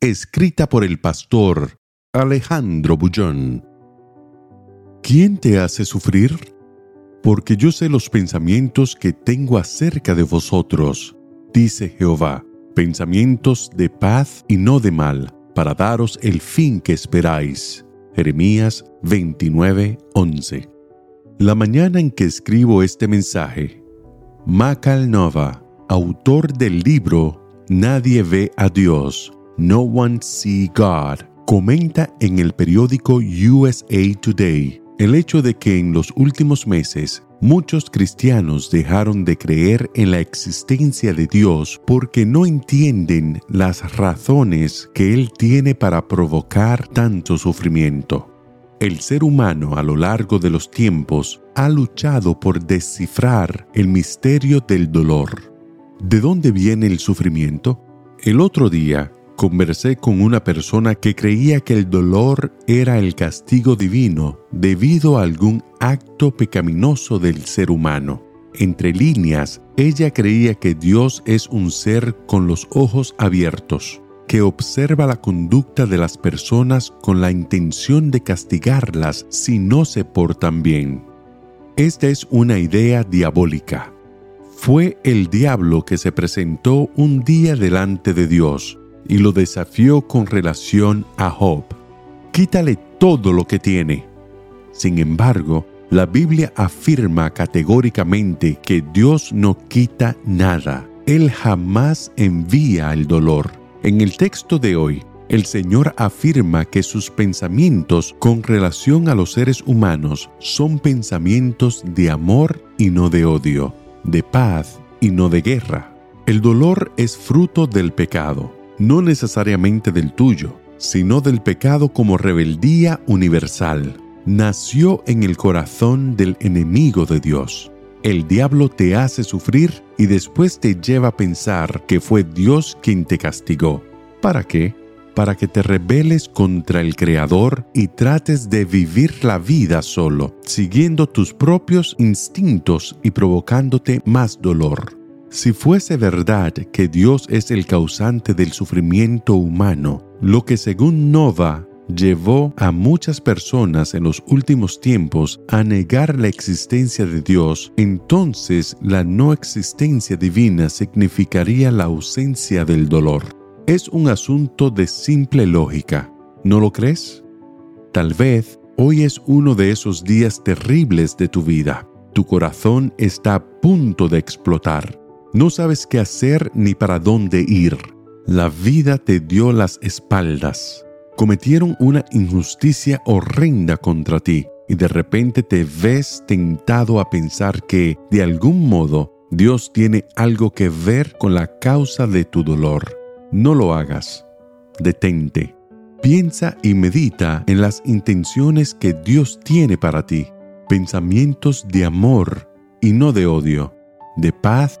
Escrita por el pastor Alejandro Bullón. ¿Quién te hace sufrir? Porque yo sé los pensamientos que tengo acerca de vosotros, dice Jehová, pensamientos de paz y no de mal, para daros el fin que esperáis. Jeremías 29:11. La mañana en que escribo este mensaje, Macal Nova, autor del libro Nadie ve a Dios, No One See God, comenta en el periódico USA Today el hecho de que en los últimos meses muchos cristianos dejaron de creer en la existencia de Dios porque no entienden las razones que Él tiene para provocar tanto sufrimiento. El ser humano a lo largo de los tiempos ha luchado por descifrar el misterio del dolor. ¿De dónde viene el sufrimiento? El otro día conversé con una persona que creía que el dolor era el castigo divino debido a algún acto pecaminoso del ser humano. Entre líneas, ella creía que Dios es un ser con los ojos abiertos, que observa la conducta de las personas con la intención de castigarlas si no se portan bien. Esta es una idea diabólica. Fue el diablo que se presentó un día delante de Dios y lo desafió con relación a Job. Quítale todo lo que tiene. Sin embargo, la Biblia afirma categóricamente que Dios no quita nada. Él jamás envía el dolor. En el texto de hoy, el Señor afirma que sus pensamientos con relación a los seres humanos son pensamientos de amor y no de odio, de paz y no de guerra. El dolor es fruto del pecado no necesariamente del tuyo, sino del pecado como rebeldía universal. Nació en el corazón del enemigo de Dios. El diablo te hace sufrir y después te lleva a pensar que fue Dios quien te castigó. ¿Para qué? Para que te rebeles contra el Creador y trates de vivir la vida solo, siguiendo tus propios instintos y provocándote más dolor. Si fuese verdad que Dios es el causante del sufrimiento humano, lo que según Nova llevó a muchas personas en los últimos tiempos a negar la existencia de Dios, entonces la no existencia divina significaría la ausencia del dolor. Es un asunto de simple lógica, ¿no lo crees? Tal vez hoy es uno de esos días terribles de tu vida. Tu corazón está a punto de explotar no sabes qué hacer ni para dónde ir. La vida te dio las espaldas. Cometieron una injusticia horrenda contra ti y de repente te ves tentado a pensar que, de algún modo, Dios tiene algo que ver con la causa de tu dolor. No lo hagas. Detente. Piensa y medita en las intenciones que Dios tiene para ti. Pensamientos de amor y no de odio, de paz